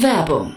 Werbung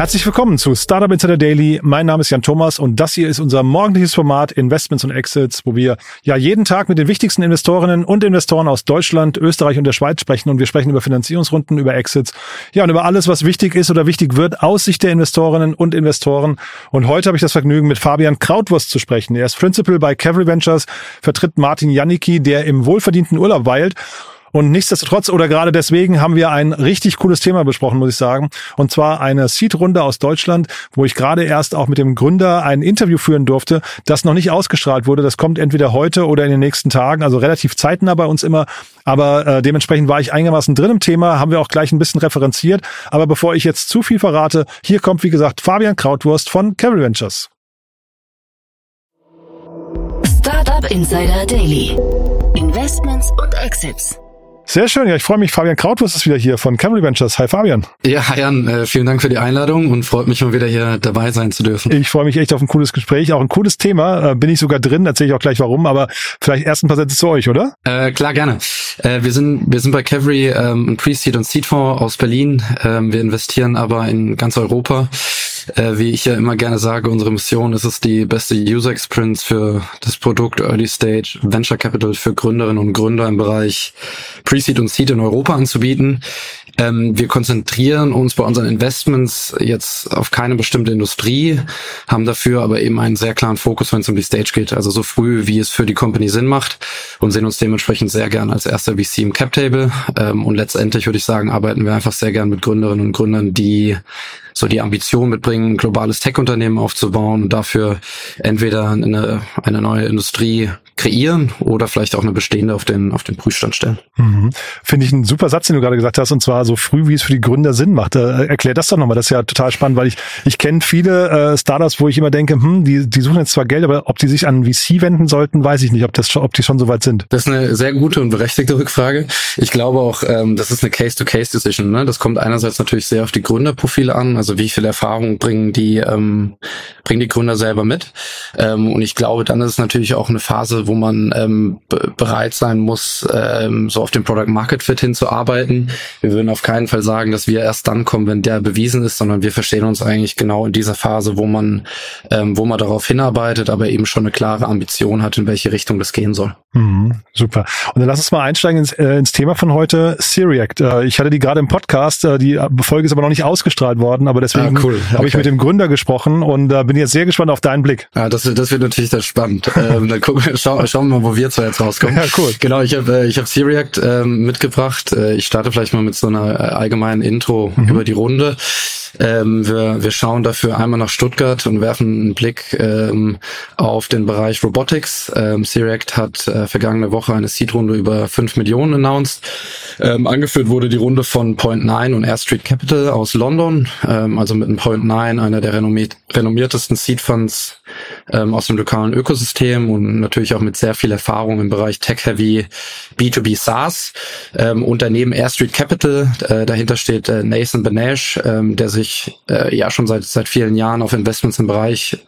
Herzlich willkommen zu Startup Insider Daily. Mein Name ist Jan Thomas und das hier ist unser morgendliches Format Investments und Exits, wo wir ja jeden Tag mit den wichtigsten Investorinnen und Investoren aus Deutschland, Österreich und der Schweiz sprechen und wir sprechen über Finanzierungsrunden, über Exits, ja und über alles, was wichtig ist oder wichtig wird aus Sicht der Investorinnen und Investoren. Und heute habe ich das Vergnügen, mit Fabian Krautwurst zu sprechen. Er ist Principal bei Cavalry Ventures, vertritt Martin Janicki, der im wohlverdienten Urlaub weilt und nichtsdestotrotz oder gerade deswegen haben wir ein richtig cooles Thema besprochen, muss ich sagen. Und zwar eine Seed-Runde aus Deutschland, wo ich gerade erst auch mit dem Gründer ein Interview führen durfte, das noch nicht ausgestrahlt wurde. Das kommt entweder heute oder in den nächsten Tagen, also relativ zeitnah bei uns immer. Aber äh, dementsprechend war ich einigermaßen drin im Thema, haben wir auch gleich ein bisschen referenziert. Aber bevor ich jetzt zu viel verrate, hier kommt, wie gesagt, Fabian Krautwurst von Carol Ventures. Startup Insider Daily. Investments und Exits. Sehr schön, ja, ich freue mich. Fabian Krautwurst ist wieder hier von Camry Ventures. Hi Fabian. Ja, hi Jan, äh, vielen Dank für die Einladung und freut mich mal wieder hier dabei sein zu dürfen. Ich freue mich echt auf ein cooles Gespräch, auch ein cooles Thema. Äh, bin ich sogar drin, erzähle ich auch gleich warum, aber vielleicht erst ein paar Sätze zu euch, oder? Äh, klar, gerne. Äh, wir sind wir sind bei Cavalry ähm, ein Pre-Seed und Seed-Fonds aus Berlin. Ähm, wir investieren aber in ganz Europa. Äh, wie ich ja immer gerne sage, unsere Mission ist es, die beste User Experience für das Produkt Early Stage Venture Capital für Gründerinnen und Gründer im Bereich Pre-Seed und Seed in Europa anzubieten. Ähm, wir konzentrieren uns bei unseren Investments jetzt auf keine bestimmte Industrie, haben dafür aber eben einen sehr klaren Fokus, wenn es um die Stage geht, also so früh, wie es für die Company Sinn macht und sehen uns dementsprechend sehr gern als erster VC im Cap Table. Ähm, und letztendlich würde ich sagen, arbeiten wir einfach sehr gern mit Gründerinnen und Gründern, die so die Ambition mitbringen, ein globales Tech-Unternehmen aufzubauen und dafür entweder eine, eine neue Industrie kreieren oder vielleicht auch eine bestehende auf den, auf den Prüfstand stellen. Mhm. Finde ich einen super Satz, den du gerade gesagt hast, und zwar so früh, wie es für die Gründer Sinn macht. Äh, erklär das doch nochmal, das ist ja total spannend, weil ich, ich kenne viele äh, Startups, wo ich immer denke, hm, die, die suchen jetzt zwar Geld, aber ob die sich an VC wenden sollten, weiß ich nicht, ob, das, ob die schon so weit sind. Das ist eine sehr gute und berechtigte Rückfrage. Ich glaube auch, ähm, das ist eine Case-to-Case-Decision. Ne? Das kommt einerseits natürlich sehr auf die Gründerprofile an, also wie viel Erfahrung bringen die, ähm, bringen die Gründer selber mit. Ähm, und ich glaube, dann ist es natürlich auch eine Phase, wo man ähm, bereit sein muss, ähm, so auf den Product Market Fit hinzuarbeiten. Wir würden auf keinen Fall sagen, dass wir erst dann kommen, wenn der bewiesen ist, sondern wir verstehen uns eigentlich genau in dieser Phase, wo man, ähm, wo man darauf hinarbeitet, aber eben schon eine klare Ambition hat, in welche Richtung das gehen soll. Mhm, super. Und dann lass uns mal einsteigen ins, äh, ins Thema von heute, Siriact. Äh, ich hatte die gerade im Podcast, äh, die Folge ist aber noch nicht ausgestrahlt worden, aber deswegen ah, cool. okay. habe ich mit dem Gründer gesprochen und äh, bin jetzt sehr gespannt auf deinen Blick. Ah, das, das wird natürlich sehr spannend. ähm, dann gucken, schau, schauen wir mal, wo wir zwei jetzt rauskommen. Ja, cool. Genau, ich habe äh, ich hab Siriact ähm, mitgebracht. Äh, ich starte vielleicht mal mit so einer äh, allgemeinen Intro mhm. über die Runde. Ähm, wir, wir schauen dafür einmal nach Stuttgart und werfen einen Blick ähm, auf den Bereich Robotics. Ähm, Siract hat äh, vergangene Woche eine Seed-Runde über 5 Millionen announced. Ähm, angeführt wurde die Runde von Point 9 und Air Street Capital aus London, ähm, also mit einem Point 9, einer der renommiert, renommiertesten Seed-Funds ähm, aus dem lokalen Ökosystem und natürlich auch mit sehr viel Erfahrung im Bereich Tech-Heavy B2B SaaS. Ähm, und daneben Air Street Capital, äh, dahinter steht äh, Nathan Benesh, ähm, der sich sich äh, ja schon seit seit vielen Jahren auf Investments im Bereich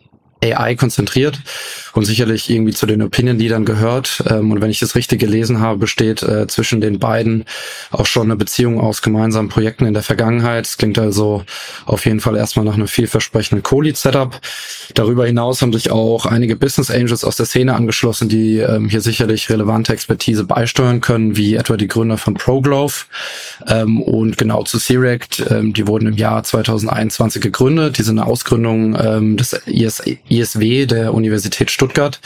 AI konzentriert und sicherlich irgendwie zu den Opinion Leadern gehört. Ähm, und wenn ich das richtig gelesen habe, besteht äh, zwischen den beiden auch schon eine Beziehung aus gemeinsamen Projekten in der Vergangenheit. Es klingt also auf jeden Fall erstmal nach einem vielversprechenden Co-Lead-Setup. Darüber hinaus haben sich auch einige Business Angels aus der Szene angeschlossen, die ähm, hier sicherlich relevante Expertise beisteuern können, wie etwa die Gründer von ProGlove ähm, und genau zu Sirect. Ähm, die wurden im Jahr 2021 gegründet. Die sind eine Ausgründung ähm, des IS ISW der Universität Stuttgart.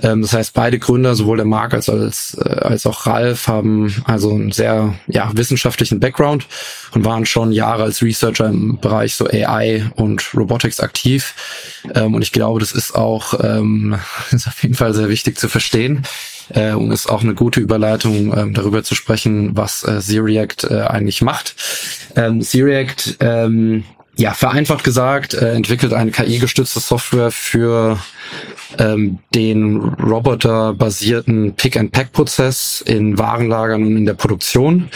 Ähm, das heißt, beide Gründer, sowohl der Marc als, als, äh, als auch Ralf, haben also einen sehr ja, wissenschaftlichen Background und waren schon Jahre als Researcher im Bereich so AI und Robotics aktiv. Ähm, und ich glaube, das ist auch ähm, ist auf jeden Fall sehr wichtig zu verstehen äh, und ist auch eine gute Überleitung, ähm, darüber zu sprechen, was äh, Zreact äh, eigentlich macht. Ähm, Zreact ähm, ja, vereinfacht gesagt, äh, entwickelt eine KI-gestützte Software für ähm, den roboterbasierten Pick-and-Pack-Prozess in Warenlagern und in der Produktion.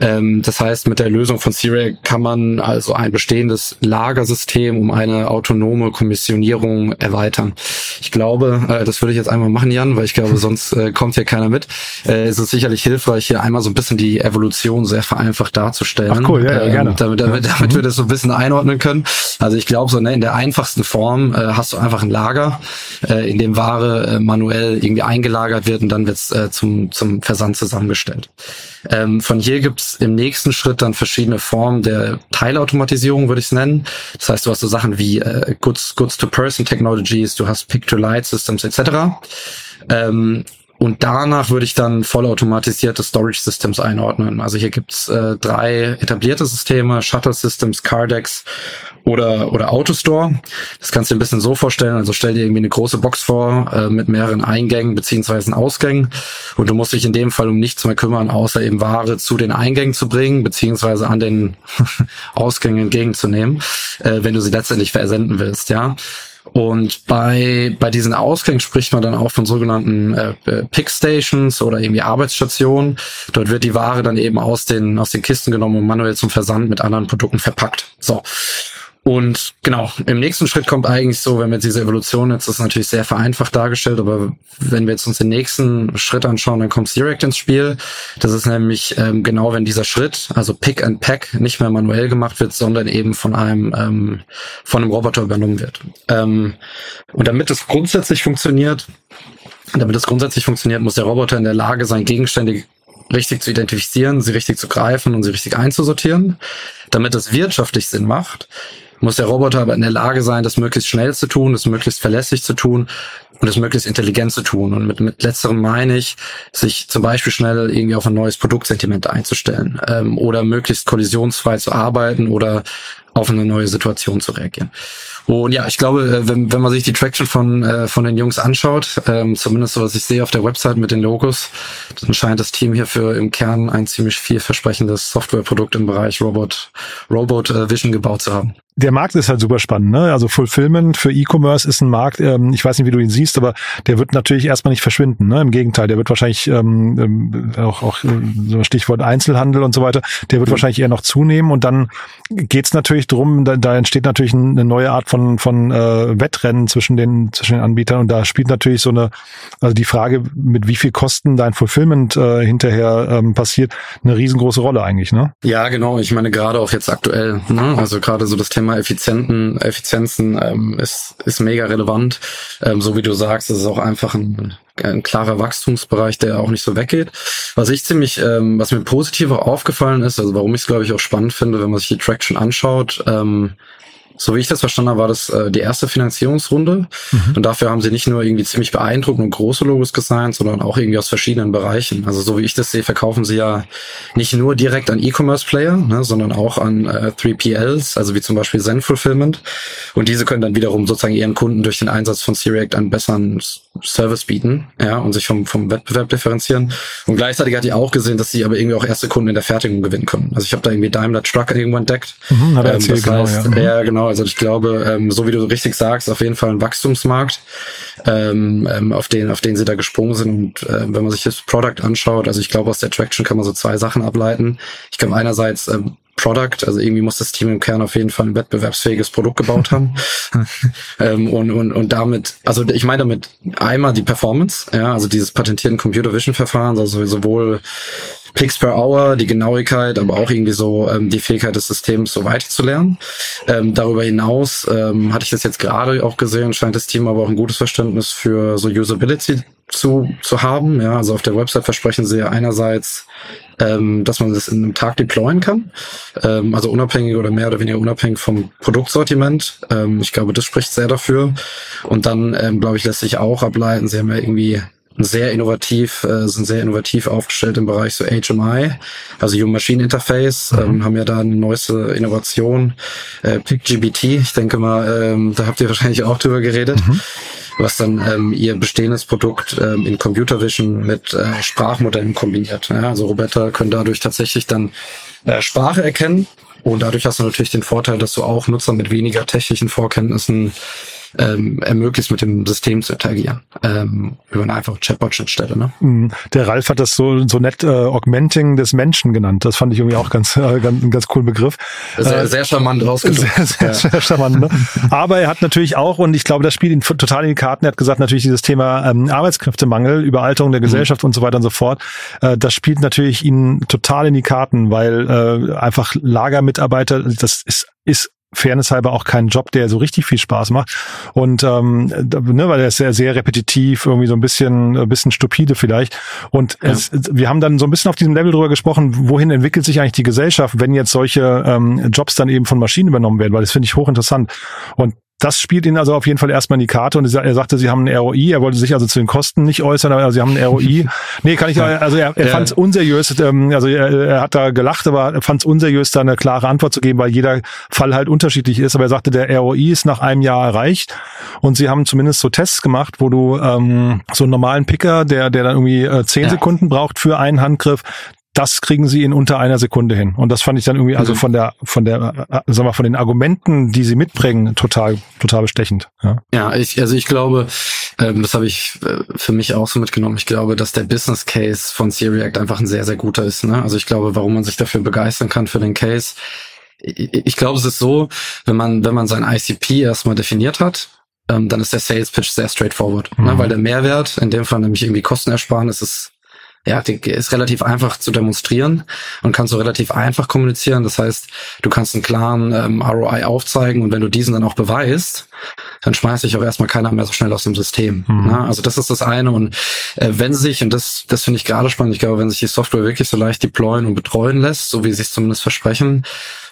Ähm, das heißt, mit der Lösung von Siri kann man also ein bestehendes Lagersystem um eine autonome Kommissionierung erweitern. Ich glaube, äh, das würde ich jetzt einmal machen, Jan, weil ich glaube, sonst äh, kommt hier keiner mit. Äh, es ist sicherlich hilfreich, hier einmal so ein bisschen die Evolution sehr vereinfacht darzustellen. Ach cool, ja, ähm, gerne. Damit, damit, damit mhm. wir das so ein bisschen einordnen können. Also ich glaube, so ne, in der einfachsten Form äh, hast du einfach ein Lager, äh, in dem Ware äh, manuell irgendwie eingelagert wird und dann wird's äh, zum, zum Versand zusammengestellt. Ähm, von hier gibt's im nächsten Schritt dann verschiedene Formen der Teilautomatisierung, würde ich es nennen. Das heißt, du hast so Sachen wie äh, Goods, Goods du hast Pick-to-Light Systems etc. Ähm, und danach würde ich dann vollautomatisierte Storage Systems einordnen. Also hier gibt's äh, drei etablierte Systeme, Shuttle Systems, Cardex oder, oder Autostore. Das kannst du dir ein bisschen so vorstellen. Also stell dir irgendwie eine große Box vor äh, mit mehreren Eingängen beziehungsweise Ausgängen. Und du musst dich in dem Fall um nichts mehr kümmern, außer eben Ware zu den Eingängen zu bringen, beziehungsweise an den Ausgängen entgegenzunehmen, äh, wenn du sie letztendlich versenden willst, ja. Und bei, bei diesen Ausgängen spricht man dann auch von sogenannten äh, äh, Pickstations oder irgendwie Arbeitsstationen. Dort wird die Ware dann eben aus den, aus den Kisten genommen und manuell zum Versand mit anderen Produkten verpackt. So. Und genau, im nächsten Schritt kommt eigentlich so, wenn wir jetzt diese Evolution, jetzt ist natürlich sehr vereinfacht dargestellt, aber wenn wir jetzt uns den nächsten Schritt anschauen, dann kommt Direct ins Spiel. Das ist nämlich ähm, genau, wenn dieser Schritt, also Pick and Pack, nicht mehr manuell gemacht wird, sondern eben von einem ähm, von einem Roboter übernommen wird. Ähm, und damit es grundsätzlich funktioniert, damit es grundsätzlich funktioniert, muss der Roboter in der Lage sein, Gegenstände richtig zu identifizieren, sie richtig zu greifen und sie richtig einzusortieren. Damit es wirtschaftlich Sinn macht, muss der Roboter aber in der Lage sein, das möglichst schnell zu tun, das möglichst verlässlich zu tun und das möglichst intelligent zu tun. Und mit, mit letzterem meine ich, sich zum Beispiel schnell irgendwie auf ein neues Produktsentiment einzustellen ähm, oder möglichst kollisionsfrei zu arbeiten oder auf eine neue Situation zu reagieren. Und ja, ich glaube, äh, wenn, wenn man sich die Traction von, äh, von den Jungs anschaut, ähm, zumindest so, was ich sehe auf der Website mit den Logos, dann scheint das Team hierfür im Kern ein ziemlich vielversprechendes Softwareprodukt im Bereich Robot, Robot äh, Vision gebaut zu haben der Markt ist halt super spannend. Ne? Also Fulfillment für E-Commerce ist ein Markt, ähm, ich weiß nicht, wie du ihn siehst, aber der wird natürlich erstmal nicht verschwinden. Ne? Im Gegenteil, der wird wahrscheinlich ähm, ähm auch, auch äh, so Stichwort Einzelhandel und so weiter, der wird mhm. wahrscheinlich eher noch zunehmen. Und dann geht's natürlich drum, da, da entsteht natürlich eine neue Art von, von äh, Wettrennen zwischen den, zwischen den Anbietern. Und da spielt natürlich so eine, also die Frage, mit wie viel Kosten dein Fulfillment äh, hinterher ähm, passiert, eine riesengroße Rolle eigentlich. Ne? Ja, genau. Ich meine, gerade auch jetzt aktuell. Ne? Also gerade so das Thema Thema Effizienten, Effizienzen ähm, ist, ist mega relevant. Ähm, so wie du sagst, es ist auch einfach ein, ein klarer Wachstumsbereich, der auch nicht so weggeht. Was ich ziemlich, ähm, was mir positiv aufgefallen ist, also warum ich es glaube ich auch spannend finde, wenn man sich die Traction anschaut, ähm, so wie ich das verstanden habe, war das äh, die erste Finanzierungsrunde. Mhm. Und dafür haben sie nicht nur irgendwie ziemlich beeindruckend und große Logos gesigned, sondern auch irgendwie aus verschiedenen Bereichen. Also so wie ich das sehe, verkaufen sie ja nicht nur direkt an E-Commerce-Player, ne, sondern auch an äh, 3PLs, also wie zum Beispiel Zen Fulfillment. Und diese können dann wiederum sozusagen ihren Kunden durch den Einsatz von C-React einen besseren Service bieten, ja, und sich vom, vom Wettbewerb differenzieren. Und gleichzeitig hat die auch gesehen, dass sie aber irgendwie auch erste Kunden in der Fertigung gewinnen können. Also ich habe da irgendwie Daimler Truck irgendwo entdeckt. Mhm, hat er ähm, erzählt, das heißt, genau, ja. ja, genau, also ich glaube, ähm, so wie du richtig sagst, auf jeden Fall ein Wachstumsmarkt, ähm, ähm, auf den, auf den sie da gesprungen sind. Und äh, wenn man sich das Product anschaut, also ich glaube, aus der Traction kann man so zwei Sachen ableiten. Ich glaube einerseits ähm, Product, also irgendwie muss das Team im Kern auf jeden Fall ein wettbewerbsfähiges Produkt gebaut haben. ähm, und, und, und damit, also ich meine damit einmal die Performance, ja, also dieses patentierten Computer Vision Verfahren, also sowohl Picks per Hour, die Genauigkeit, aber auch irgendwie so ähm, die Fähigkeit des Systems so weiter zu lernen. Ähm, darüber hinaus ähm, hatte ich das jetzt gerade auch gesehen, scheint das Team aber auch ein gutes Verständnis für so Usability zu, zu haben. Ja, also auf der Website versprechen sie einerseits, ähm, dass man das in einem Tag deployen kann, ähm, also unabhängig oder mehr oder weniger unabhängig vom Produktsortiment. Ähm, ich glaube, das spricht sehr dafür. Und dann, ähm, glaube ich, lässt sich auch ableiten, sie haben ja irgendwie sehr innovativ, äh, sind sehr innovativ aufgestellt im Bereich so HMI, also Human Machine Interface, mhm. ähm, haben ja da eine neueste Innovation, äh, PickGBT, ich denke mal, ähm, da habt ihr wahrscheinlich auch drüber geredet. Mhm was dann ähm, ihr bestehendes Produkt ähm, in Computer Vision mit äh, Sprachmodellen kombiniert. Ja, also Roboter können dadurch tatsächlich dann äh, Sprache erkennen und dadurch hast du natürlich den Vorteil, dass du auch Nutzer mit weniger technischen Vorkenntnissen ähm, ermöglicht, mit dem System zu interagieren. Ähm, über eine einfache Chatbot-Schnittstelle. Ne? Mhm. Der Ralf hat das so, so nett äh, Augmenting des Menschen genannt. Das fand ich irgendwie auch ganz, äh, ganz, ein ganz coolen Begriff. Sehr, äh, sehr charmant ausgedrückt. Sehr, sehr, ja. sehr charmant. Ne? Aber er hat natürlich auch, und ich glaube, das spielt ihn total in die Karten, er hat gesagt, natürlich dieses Thema ähm, Arbeitskräftemangel, Überalterung der mhm. Gesellschaft mhm. und so weiter und so fort, äh, das spielt natürlich ihn total in die Karten, weil äh, einfach Lagermitarbeiter, das ist ist fairnesshalber auch kein Job, der so richtig viel Spaß macht. Und ähm, ne, weil er ist sehr, sehr repetitiv, irgendwie so ein bisschen, ein bisschen stupide vielleicht. Und ja. es, wir haben dann so ein bisschen auf diesem Level drüber gesprochen, wohin entwickelt sich eigentlich die Gesellschaft, wenn jetzt solche ähm, Jobs dann eben von Maschinen übernommen werden, weil das finde ich hochinteressant. Und das spielt ihn also auf jeden Fall erstmal in die Karte und er sagte, sie haben ein ROI, er wollte sich also zu den Kosten nicht äußern, aber sie haben ein ROI. nee, kann ich, also er, er ja. fand es unseriös, ähm, also er, er hat da gelacht, aber er fand es unseriös, da eine klare Antwort zu geben, weil jeder Fall halt unterschiedlich ist. Aber er sagte, der ROI ist nach einem Jahr erreicht und sie haben zumindest so Tests gemacht, wo du ähm, so einen normalen Picker, der, der dann irgendwie äh, zehn ja. Sekunden braucht für einen Handgriff, das kriegen sie in unter einer Sekunde hin. Und das fand ich dann irgendwie, also mhm. von der, von der, äh, sag mal, von den Argumenten, die sie mitbringen, total, total bestechend. Ja, ja ich, also ich glaube, ähm, das habe ich äh, für mich auch so mitgenommen. Ich glaube, dass der Business Case von React einfach ein sehr, sehr guter ist. Ne? Also ich glaube, warum man sich dafür begeistern kann für den Case. Ich, ich glaube, es ist so, wenn man, wenn man sein ICP erstmal definiert hat, ähm, dann ist der Sales Pitch sehr straightforward, ne? mhm. ne? weil der Mehrwert, in dem Fall nämlich irgendwie Kostenersparnis, ist ja, die ist relativ einfach zu demonstrieren und kannst so relativ einfach kommunizieren. Das heißt, du kannst einen klaren ähm, ROI aufzeigen und wenn du diesen dann auch beweist, dann schmeißt sich auch erstmal keiner mehr so schnell aus dem System. Mhm. Ne? Also das ist das eine. Und äh, wenn sich, und das, das finde ich gerade spannend, ich glaube, wenn sich die Software wirklich so leicht deployen und betreuen lässt, so wie sie es zumindest versprechen,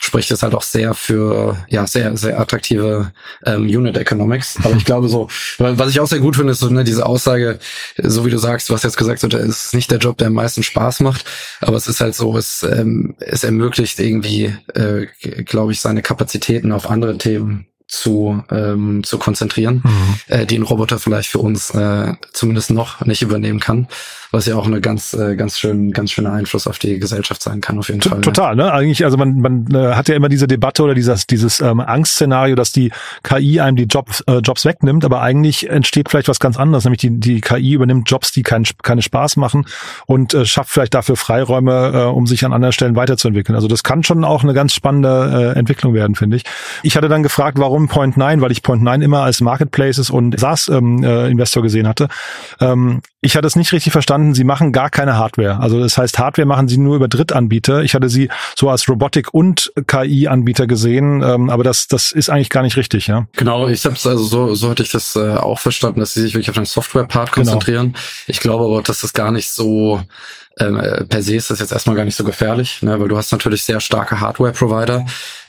spricht es halt auch sehr für ja sehr sehr attraktive ähm, Unit Economics. Aber ich glaube so, was ich auch sehr gut finde, ist so ne, diese Aussage, so wie du sagst, du hast jetzt gesagt, so, das ist nicht der Job, der am meisten Spaß macht, aber es ist halt so, es ähm, es ermöglicht irgendwie, äh, glaube ich, seine Kapazitäten auf andere Themen zu, ähm, zu konzentrieren, mhm. äh, die ein Roboter vielleicht für uns äh, zumindest noch nicht übernehmen kann was ja auch eine ganz, äh, ganz schön, ganz schöner Einfluss auf die Gesellschaft sein kann, auf jeden T Fall. Total, ne? Eigentlich, also man, man äh, hat ja immer diese Debatte oder dieses, dieses ähm, Angstszenario, dass die KI einem die Jobs, äh, Jobs wegnimmt, aber eigentlich entsteht vielleicht was ganz anderes, nämlich die, die KI übernimmt Jobs, die kein, keine Spaß machen und äh, schafft vielleicht dafür Freiräume, äh, um sich an anderen Stellen weiterzuentwickeln. Also das kann schon auch eine ganz spannende äh, Entwicklung werden, finde ich. Ich hatte dann gefragt, warum Point 9, weil ich Point 9 immer als Marketplaces und SaaS-Investor ähm, äh, gesehen hatte. Ähm, ich hatte es nicht richtig verstanden. Sie machen gar keine Hardware. Also das heißt, Hardware machen sie nur über Drittanbieter. Ich hatte sie so als Robotik- und KI-Anbieter gesehen, ähm, aber das, das ist eigentlich gar nicht richtig, ja. Genau, ich habe also so, so hatte ich das äh, auch verstanden, dass sie sich wirklich auf den Software-Part genau. konzentrieren. Genau. Ich glaube aber, dass das gar nicht so ähm, äh, per se ist das jetzt erstmal gar nicht so gefährlich, ne, weil du hast natürlich sehr starke Hardware-Provider.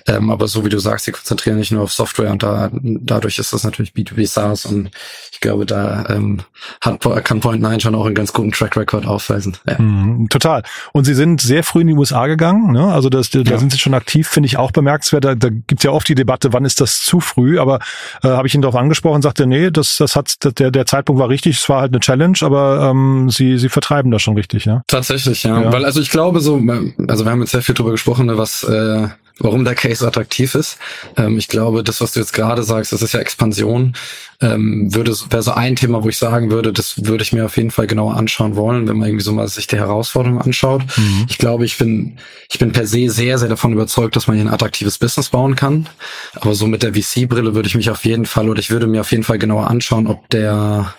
Ähm, aber so wie du sagst, sie konzentrieren nicht nur auf Software und da, dadurch ist das natürlich B2B SaaS und ich glaube, da ähm, hat, kann Point9 schon auch einen ganz guten Track Record aufweisen. Ja. Mm, total. Und sie sind sehr früh in die USA gegangen, ne? Also das, da ja. sind sie schon aktiv, finde ich auch bemerkenswert. Da, da gibt ja oft die Debatte, wann ist das zu früh, aber äh, habe ich ihn darauf angesprochen, sagte, nee, das, das hat der, der Zeitpunkt war richtig, es war halt eine Challenge, aber ähm, sie, sie vertreiben das schon richtig, ja. Tatsächlich, ja. ja. Weil also ich glaube so, also wir haben jetzt sehr viel drüber gesprochen, ne, was äh, warum der Case attraktiv ist. Ähm, ich glaube, das, was du jetzt gerade sagst, das ist ja Expansion. Ähm, würde wäre so ein Thema, wo ich sagen würde, das würde ich mir auf jeden Fall genauer anschauen wollen, wenn man irgendwie so mal sich die Herausforderung anschaut. Mhm. Ich glaube, ich bin ich bin per se sehr sehr davon überzeugt, dass man hier ein attraktives Business bauen kann. Aber so mit der VC-Brille würde ich mich auf jeden Fall oder ich würde mir auf jeden Fall genauer anschauen, ob der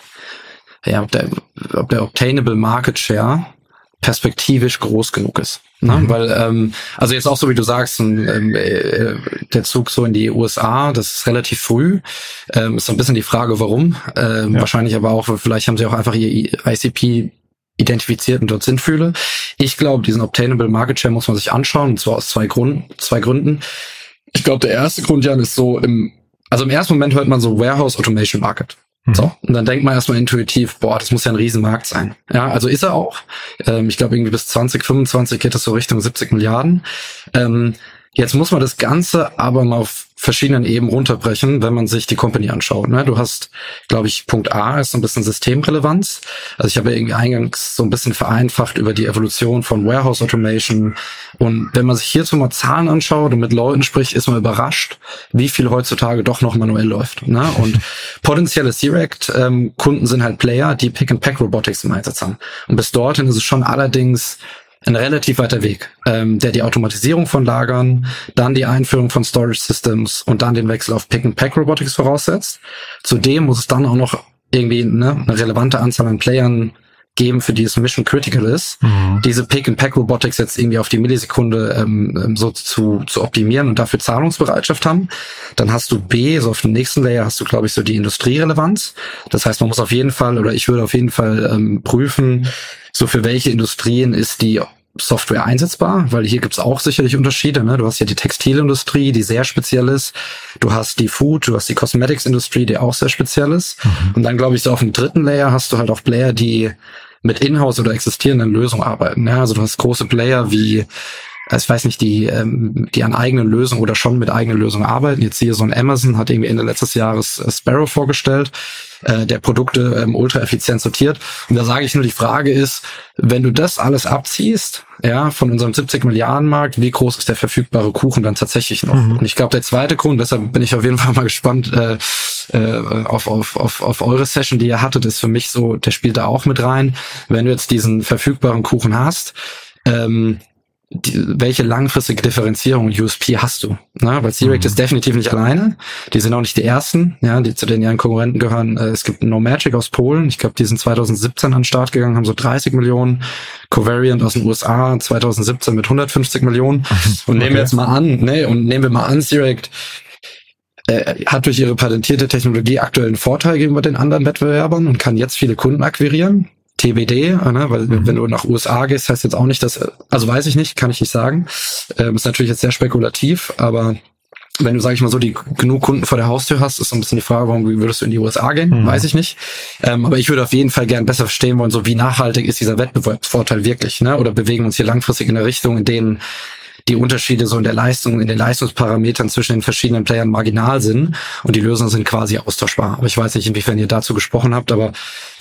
ja, ob der, ob der obtainable Market Share perspektivisch groß genug ist. Ne? Mhm. Weil, ähm, also jetzt auch so wie du sagst, ähm, äh, der Zug so in die USA, das ist relativ früh. Ähm, ist so ein bisschen die Frage, warum. Ähm, ja. Wahrscheinlich aber auch, vielleicht haben sie auch einfach ihr ICP identifiziert und dort sind fühle. Ich glaube, diesen Obtainable Market Share muss man sich anschauen, und zwar aus zwei, Grund, zwei Gründen. Ich glaube, der erste Grund, Jan, ist so im, also im ersten Moment hört man so Warehouse Automation Market. Mhm. So, und dann denkt man erstmal intuitiv, boah, das muss ja ein Riesenmarkt sein. Ja, also ist er auch. Ähm, ich glaube, irgendwie bis 2025 geht das so Richtung 70 Milliarden. Ähm, jetzt muss man das Ganze aber mal auf verschiedenen Ebenen runterbrechen, wenn man sich die Company anschaut. Ne? Du hast, glaube ich, Punkt A ist so ein bisschen Systemrelevanz. Also ich habe ja irgendwie eingangs so ein bisschen vereinfacht über die Evolution von Warehouse Automation. Und wenn man sich hierzu mal Zahlen anschaut und mit Leuten spricht, ist man überrascht, wie viel heutzutage doch noch manuell läuft. Ne? Und potenzielle Direct-Kunden ähm, sind halt Player, die Pick-and-Pack-Robotics im Einsatz haben. Und bis dorthin ist es schon allerdings ein relativ weiter Weg, ähm, der die Automatisierung von Lagern, dann die Einführung von Storage Systems und dann den Wechsel auf Pick-and-Pack Robotics voraussetzt. Zudem muss es dann auch noch irgendwie ne, eine relevante Anzahl an Playern geben, für die es Mission Critical ist, mhm. diese Pick-and-Pack-Robotics jetzt irgendwie auf die Millisekunde ähm, ähm, so zu, zu optimieren und dafür Zahlungsbereitschaft haben. Dann hast du B, so auf dem nächsten Layer hast du, glaube ich, so die Industrierelevanz. Das heißt, man muss auf jeden Fall, oder ich würde auf jeden Fall ähm, prüfen, so für welche Industrien ist die Software einsetzbar, weil hier gibt's auch sicherlich Unterschiede. Ne? Du hast ja die Textilindustrie, die sehr speziell ist. Du hast die Food, du hast die Cosmetics-Industrie, die auch sehr speziell ist. Mhm. Und dann glaube ich, so auf dem dritten Layer hast du halt auch Player, die mit Inhouse oder existierenden Lösungen arbeiten. Ja? Also du hast große Player wie ich weiß nicht, die, ähm, die an eigenen Lösungen oder schon mit eigenen Lösungen arbeiten. Jetzt hier so ein Amazon hat irgendwie Ende letztes Jahres äh, Sparrow vorgestellt, äh, der Produkte ähm, ultra effizient sortiert. Und da sage ich nur, die Frage ist, wenn du das alles abziehst, ja, von unserem 70 Milliarden Markt, wie groß ist der verfügbare Kuchen dann tatsächlich noch? Mhm. Und ich glaube, der zweite Grund, deshalb bin ich auf jeden Fall mal gespannt äh, äh, auf, auf, auf, auf eure Session, die ihr hattet, ist für mich so, der spielt da auch mit rein. Wenn du jetzt diesen verfügbaren Kuchen hast, ähm, die, welche langfristige Differenzierung USP hast du? Na, weil C-Rect mhm. ist definitiv nicht alleine. Die sind auch nicht die ersten, ja, die zu den ihren Konkurrenten gehören. Äh, es gibt No Magic aus Polen. Ich glaube, die sind 2017 an den Start gegangen, haben so 30 Millionen. Covariant aus den USA 2017 mit 150 Millionen. Und nehmen wir jetzt mal an, ne, und nehmen wir mal an, C-Rect äh, hat durch ihre patentierte Technologie aktuell einen Vorteil gegenüber den anderen Wettbewerbern und kann jetzt viele Kunden akquirieren. TBD, ne? weil mhm. wenn du nach USA gehst, heißt jetzt auch nicht, dass, also weiß ich nicht, kann ich nicht sagen. Ähm, ist natürlich jetzt sehr spekulativ, aber wenn du, sag ich mal so, die genug Kunden vor der Haustür hast, ist so ein bisschen die Frage, warum würdest du in die USA gehen? Mhm. Weiß ich nicht. Ähm, aber ich würde auf jeden Fall gern besser verstehen wollen, so wie nachhaltig ist dieser Wettbewerbsvorteil wirklich, ne? Oder bewegen uns hier langfristig in der Richtung, in denen die Unterschiede so in der Leistung, in den Leistungsparametern zwischen den verschiedenen Playern marginal sind und die Lösungen sind quasi austauschbar. Aber ich weiß nicht, inwiefern ihr dazu gesprochen habt, aber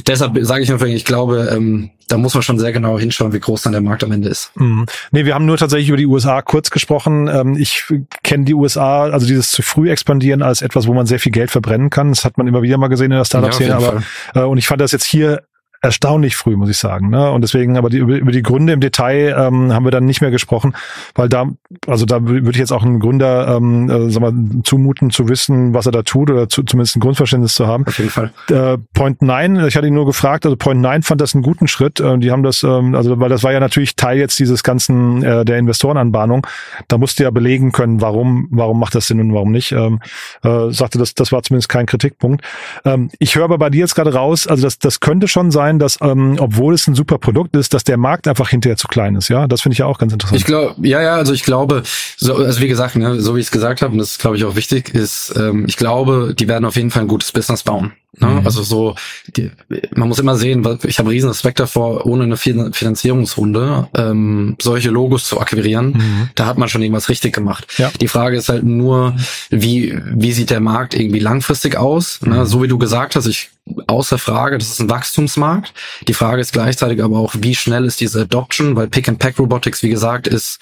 deshalb sage ich einfach, ich glaube, ähm, da muss man schon sehr genau hinschauen, wie groß dann der Markt am Ende ist. Mhm. Nee, wir haben nur tatsächlich über die USA kurz gesprochen. Ähm, ich kenne die USA, also dieses zu früh expandieren als etwas, wo man sehr viel Geld verbrennen kann. Das hat man immer wieder mal gesehen in der Startup-Szene. Ja, aber äh, und ich fand das jetzt hier erstaunlich früh, muss ich sagen. Ne? Und deswegen, aber die, über, über die Gründe im Detail ähm, haben wir dann nicht mehr gesprochen, weil da, also da würde ich jetzt auch einen Gründer ähm, äh, sag mal, zumuten zu wissen, was er da tut oder zu, zumindest ein Grundverständnis zu haben. Auf jeden Fall. Äh, Point 9, ich hatte ihn nur gefragt, also Point 9 fand das einen guten Schritt. Äh, die haben das, ähm, also weil das war ja natürlich Teil jetzt dieses ganzen äh, der Investorenanbahnung. Da musste ja belegen können, warum, warum macht das Sinn und warum nicht. Ähm, äh, sagte, das, das war zumindest kein Kritikpunkt. Ähm, ich höre aber bei dir jetzt gerade raus, also das, das könnte schon sein, sein, dass, ähm, obwohl es ein super Produkt ist, dass der Markt einfach hinterher zu klein ist. Ja, das finde ich ja auch ganz interessant. Ich glaube, ja, ja, also ich glaube, so, also wie gesagt, ne, so wie ich es gesagt habe, und das ist, glaube ich, auch wichtig, ist, ähm, ich glaube, die werden auf jeden Fall ein gutes Business bauen. Ne? Mhm. Also so, die, man muss immer sehen, ich habe riesen Respekt davor, ohne eine Finanzierungsrunde ähm, solche Logos zu akquirieren. Mhm. Da hat man schon irgendwas richtig gemacht. Ja. Die Frage ist halt nur, wie wie sieht der Markt irgendwie langfristig aus? Ne? Mhm. Ne? So wie du gesagt hast, ich außer Frage, das ist ein Wachstumsmarkt. Die Frage ist gleichzeitig aber auch, wie schnell ist diese Adoption, weil Pick and Pack Robotics, wie gesagt, ist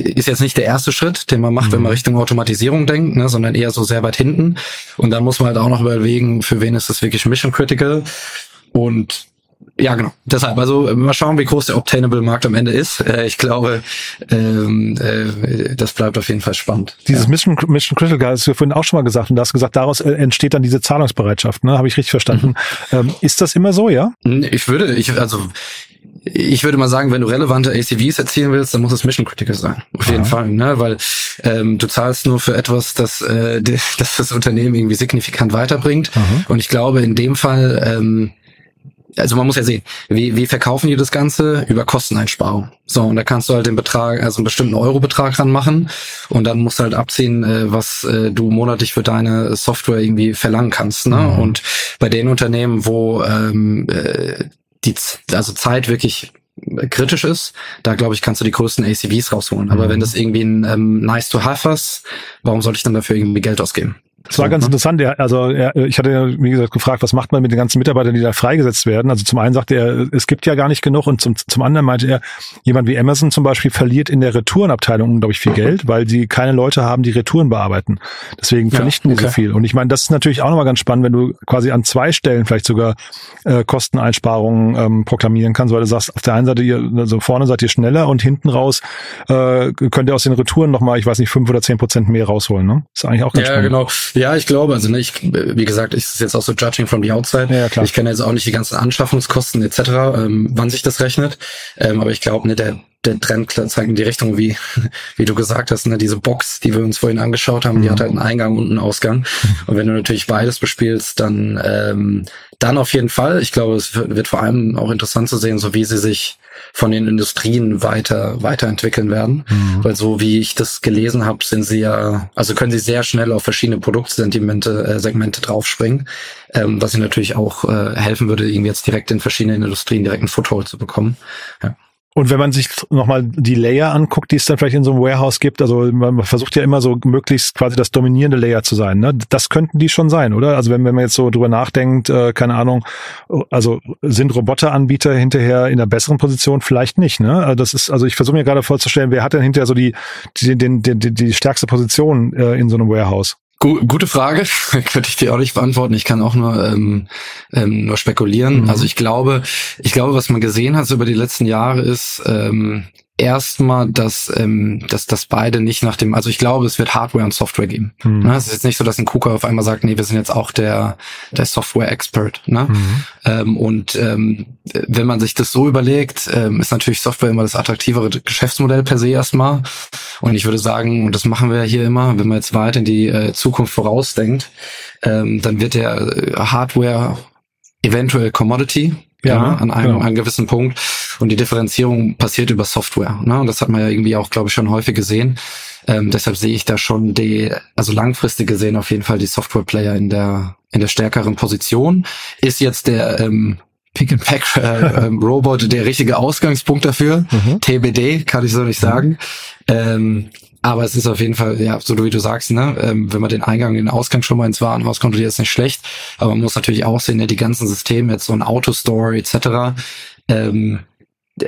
ist jetzt nicht der erste Schritt, den man macht, mhm. wenn man mhm. Richtung Automatisierung denkt, ne, sondern eher so sehr weit hinten. Und dann muss man halt auch noch überlegen, für wen ist das wirklich mission critical. Und ja, genau. Deshalb, also mal schauen, wie groß der Obtainable Markt am Ende ist. Äh, ich glaube, ähm, äh, das bleibt auf jeden Fall spannend. Dieses ja. Mission, Mission Critical hast du vorhin auch schon mal gesagt und du hast gesagt, daraus äh, entsteht dann diese Zahlungsbereitschaft, ne? Habe ich richtig verstanden. Mhm. Ähm, ist das immer so, ja? Ich würde, ich, also ich würde mal sagen, wenn du relevante ACVs erzielen willst, dann muss es Mission Critical sein. Auf jeden Aha. Fall, ne? Weil ähm, du zahlst nur für etwas, das, äh, das das Unternehmen irgendwie signifikant weiterbringt. Aha. Und ich glaube, in dem Fall ähm, also man muss ja sehen, wie, wie verkaufen die das Ganze? Über Kosteneinsparung. So, und da kannst du halt den Betrag, also einen bestimmten Eurobetrag ranmachen und dann musst du halt abziehen, äh, was äh, du monatlich für deine Software irgendwie verlangen kannst. Ne? Mhm. Und bei den Unternehmen, wo ähm, äh, die also Zeit wirklich kritisch ist, da glaube ich, kannst du die größten ACVs rausholen. Aber mhm. wenn das irgendwie ein ähm, nice to have ist, warum soll ich dann dafür irgendwie Geld ausgeben? Es war ganz ne? interessant. Er, also er, ich hatte ja, wie gesagt, gefragt, was macht man mit den ganzen Mitarbeitern, die da freigesetzt werden? Also zum einen sagte er, es gibt ja gar nicht genug und zum, zum anderen meinte er, jemand wie Amazon zum Beispiel verliert in der Retourenabteilung unglaublich viel Geld, weil sie keine Leute haben, die Retouren bearbeiten. Deswegen vernichten ja, okay. die so viel. Und ich meine, das ist natürlich auch nochmal ganz spannend, wenn du quasi an zwei Stellen vielleicht sogar äh, Kosteneinsparungen ähm, proklamieren kannst, weil du sagst, auf der einen Seite, ihr, also vorne seid ihr schneller und hinten raus äh, könnt ihr aus den Retouren nochmal, ich weiß nicht, fünf oder zehn Prozent mehr rausholen. Ne? Ist eigentlich auch ganz ja, spannend. Genau. Ja, ich glaube, also ne, ich, wie gesagt, ich ist jetzt auch so judging from the outside. Ja, klar. Ich kenne jetzt auch nicht die ganzen Anschaffungskosten etc., ähm, wann sich das rechnet. Ähm, aber ich glaube, ne, der, der Trend zeigt in die Richtung, wie, wie du gesagt hast, ne, diese Box, die wir uns vorhin angeschaut haben, mhm. die hat halt einen Eingang und einen Ausgang. Und wenn du natürlich beides bespielst, dann, ähm, dann auf jeden Fall. Ich glaube, es wird, vor allem auch interessant zu sehen, so wie sie sich von den Industrien weiter weiterentwickeln werden. Mhm. Weil so wie ich das gelesen habe, sind sie ja, also können sie sehr schnell auf verschiedene Produktsentimente, äh, Segmente draufspringen, ähm, was ihnen natürlich auch äh, helfen würde, irgendwie jetzt direkt in verschiedenen Industrien direkt ein Foothold zu bekommen. Ja. Und wenn man sich nochmal die Layer anguckt, die es dann vielleicht in so einem Warehouse gibt, also man versucht ja immer so möglichst quasi das dominierende Layer zu sein. Ne? Das könnten die schon sein, oder? Also wenn, wenn man jetzt so drüber nachdenkt, äh, keine Ahnung, also sind Roboteranbieter hinterher in einer besseren Position? Vielleicht nicht. Ne? Also das ist, also ich versuche mir gerade vorzustellen, wer hat denn hinterher so die die, die, die, die stärkste Position äh, in so einem Warehouse? Gute Frage, könnte ich dir auch nicht beantworten. Ich kann auch nur ähm, ähm, nur spekulieren. Mhm. Also ich glaube, ich glaube, was man gesehen hat so über die letzten Jahre ist, ähm, erstmal, dass, ähm, dass, dass beide nicht nach dem, also ich glaube, es wird Hardware und Software geben. Mhm. Ne? Es ist jetzt nicht so, dass ein KUKA auf einmal sagt, nee, wir sind jetzt auch der, der Software-Expert. Ne? Mhm. Ähm, und ähm, wenn man sich das so überlegt, ähm, ist natürlich Software immer das attraktivere Geschäftsmodell per se erstmal. Und ich würde sagen, und das machen wir hier immer, wenn man jetzt weit in die äh, Zukunft vorausdenkt, ähm, dann wird der äh, Hardware eventuell Commodity, ja, an einem, genau. einem gewissen Punkt. Und die Differenzierung passiert über Software. Ne? Und das hat man ja irgendwie auch, glaube ich, schon häufig gesehen. Ähm, deshalb sehe ich da schon die, also langfristig gesehen auf jeden Fall die Software-Player in der in der stärkeren Position. Ist jetzt der ähm, Pick and Pack äh, Robot der richtige Ausgangspunkt dafür? Mhm. TBD kann ich so nicht sagen. Mhm. Ähm, aber es ist auf jeden Fall, ja, so wie du sagst, ne, ähm, wenn man den Eingang und den Ausgang schon mal ins Warenhaus kontrolliert, ist nicht schlecht. Aber man muss natürlich auch sehen, ne, die ganzen Systeme, jetzt so ein Autostore etc., ähm,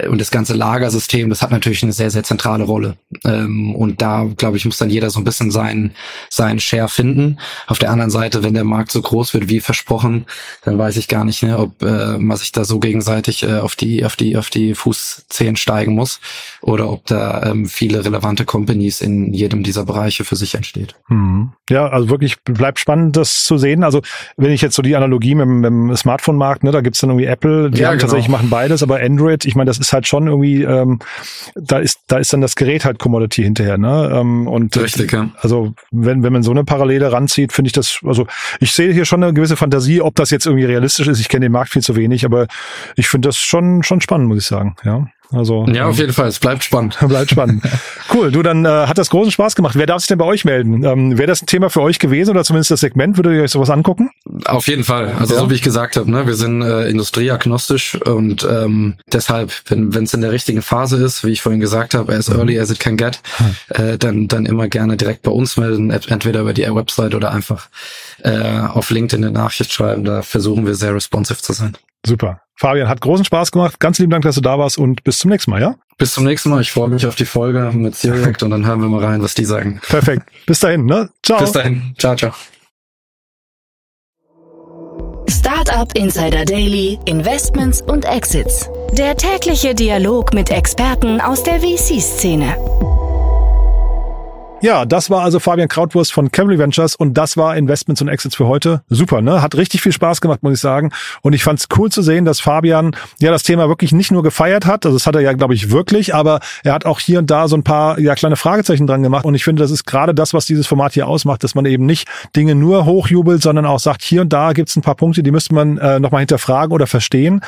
und das ganze Lagersystem, das hat natürlich eine sehr, sehr zentrale Rolle. Ähm, und da, glaube ich, muss dann jeder so ein bisschen seinen, seinen Share finden. Auf der anderen Seite, wenn der Markt so groß wird wie versprochen, dann weiß ich gar nicht, ne, ob äh, man sich da so gegenseitig äh, auf die, auf die, auf die Fußzehen steigen muss oder ob da ähm, viele relevante Companies in jedem dieser Bereiche für sich entsteht. Mhm. Ja, also wirklich bleibt spannend, das zu sehen. Also wenn ich jetzt so die Analogie mit, mit dem Smartphone-Markt, ne, da gibt's dann irgendwie Apple, die ja, genau. tatsächlich machen beides, aber Android, ich meine, das ist halt schon irgendwie, ähm, da ist, da ist dann das Gerät halt Commodity hinterher, ne? Ähm, und Richtig, ja. Also wenn, wenn man so eine Parallele ranzieht, finde ich das, also ich sehe hier schon eine gewisse Fantasie, ob das jetzt irgendwie realistisch ist. Ich kenne den Markt viel zu wenig, aber ich finde das schon, schon spannend, muss ich sagen, ja. Also ja, auf ähm, jeden Fall. Es bleibt spannend. bleibt spannend. cool. Du, dann äh, hat das großen Spaß gemacht. Wer darf sich denn bei euch melden? Ähm, Wäre das ein Thema für euch gewesen oder zumindest das Segment? Würdet ihr euch sowas angucken? Auf jeden Fall. Also ja. so wie ich gesagt habe, ne, wir sind äh, industrieagnostisch und ähm, deshalb, wenn es in der richtigen Phase ist, wie ich vorhin gesagt habe, as early as it can get, hm. äh, dann dann immer gerne direkt bei uns melden, entweder über die Website oder einfach äh, auf LinkedIn eine Nachricht schreiben. Da versuchen wir sehr responsive zu sein. Super. Fabian, hat großen Spaß gemacht. Ganz lieben Dank, dass du da warst und bis zum nächsten Mal, ja? Bis zum nächsten Mal. Ich freue mich auf die Folge mit Siriact und dann hören wir mal rein, was die sagen. Perfekt. Bis dahin, ne? Ciao. Bis dahin. Ciao, ciao. Startup Insider Daily, Investments und Exits. Der tägliche Dialog mit Experten aus der VC-Szene. Ja, das war also Fabian Krautwurst von Cavalry Ventures und das war Investments und Exits für heute. Super, ne? Hat richtig viel Spaß gemacht, muss ich sagen. Und ich fand es cool zu sehen, dass Fabian ja das Thema wirklich nicht nur gefeiert hat, also das hat er ja, glaube ich, wirklich, aber er hat auch hier und da so ein paar ja kleine Fragezeichen dran gemacht. Und ich finde, das ist gerade das, was dieses Format hier ausmacht, dass man eben nicht Dinge nur hochjubelt, sondern auch sagt, hier und da gibt's ein paar Punkte, die müsste man äh, nochmal hinterfragen oder verstehen.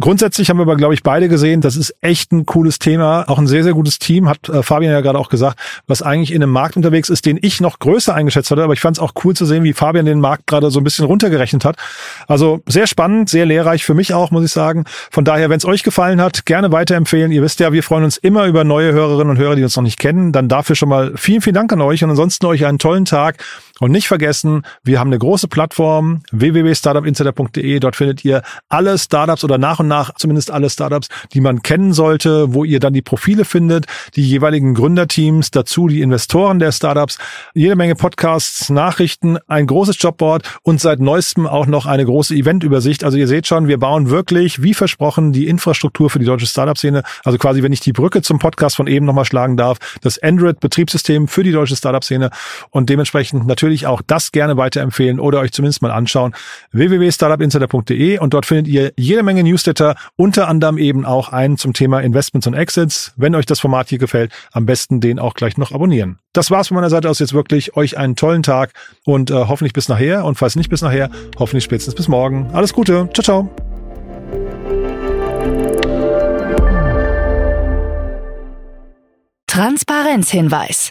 Grundsätzlich haben wir aber, glaube ich, beide gesehen, das ist echt ein cooles Thema, auch ein sehr, sehr gutes Team, hat äh, Fabian ja gerade auch gesagt, was eigentlich in einem Markt unterwegs ist, den ich noch größer eingeschätzt hatte. Aber ich fand es auch cool zu sehen, wie Fabian den Markt gerade so ein bisschen runtergerechnet hat. Also sehr spannend, sehr lehrreich für mich auch, muss ich sagen. Von daher, wenn es euch gefallen hat, gerne weiterempfehlen. Ihr wisst ja, wir freuen uns immer über neue Hörerinnen und Hörer, die uns noch nicht kennen. Dann dafür schon mal vielen, vielen Dank an euch und ansonsten euch einen tollen Tag. Und nicht vergessen, wir haben eine große Plattform, www.startupinsider.de. Dort findet ihr alle Startups oder nach und nach zumindest alle Startups, die man kennen sollte, wo ihr dann die Profile findet, die jeweiligen Gründerteams, dazu die Investoren der Startups, jede Menge Podcasts, Nachrichten, ein großes Jobboard und seit neuestem auch noch eine große Eventübersicht. Also ihr seht schon, wir bauen wirklich, wie versprochen, die Infrastruktur für die deutsche Startup-Szene. Also quasi, wenn ich die Brücke zum Podcast von eben nochmal schlagen darf, das Android-Betriebssystem für die deutsche Startup-Szene und dementsprechend natürlich natürlich auch das gerne weiterempfehlen oder euch zumindest mal anschauen. www.startupinsider.de und dort findet ihr jede Menge Newsletter, unter anderem eben auch einen zum Thema Investments und Exits. Wenn euch das Format hier gefällt, am besten den auch gleich noch abonnieren. Das war's von meiner Seite aus jetzt wirklich. Euch einen tollen Tag und äh, hoffentlich bis nachher und falls nicht bis nachher, hoffentlich spätestens bis morgen. Alles Gute. Ciao, ciao. Transparenzhinweis.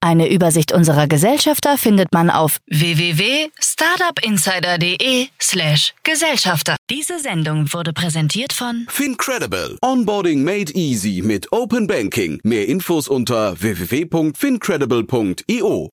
Eine Übersicht unserer Gesellschafter findet man auf www.startupinsider.de slash Gesellschafter. Diese Sendung wurde präsentiert von Fincredible. Onboarding made easy mit Open Banking. Mehr Infos unter www.fincredible.io.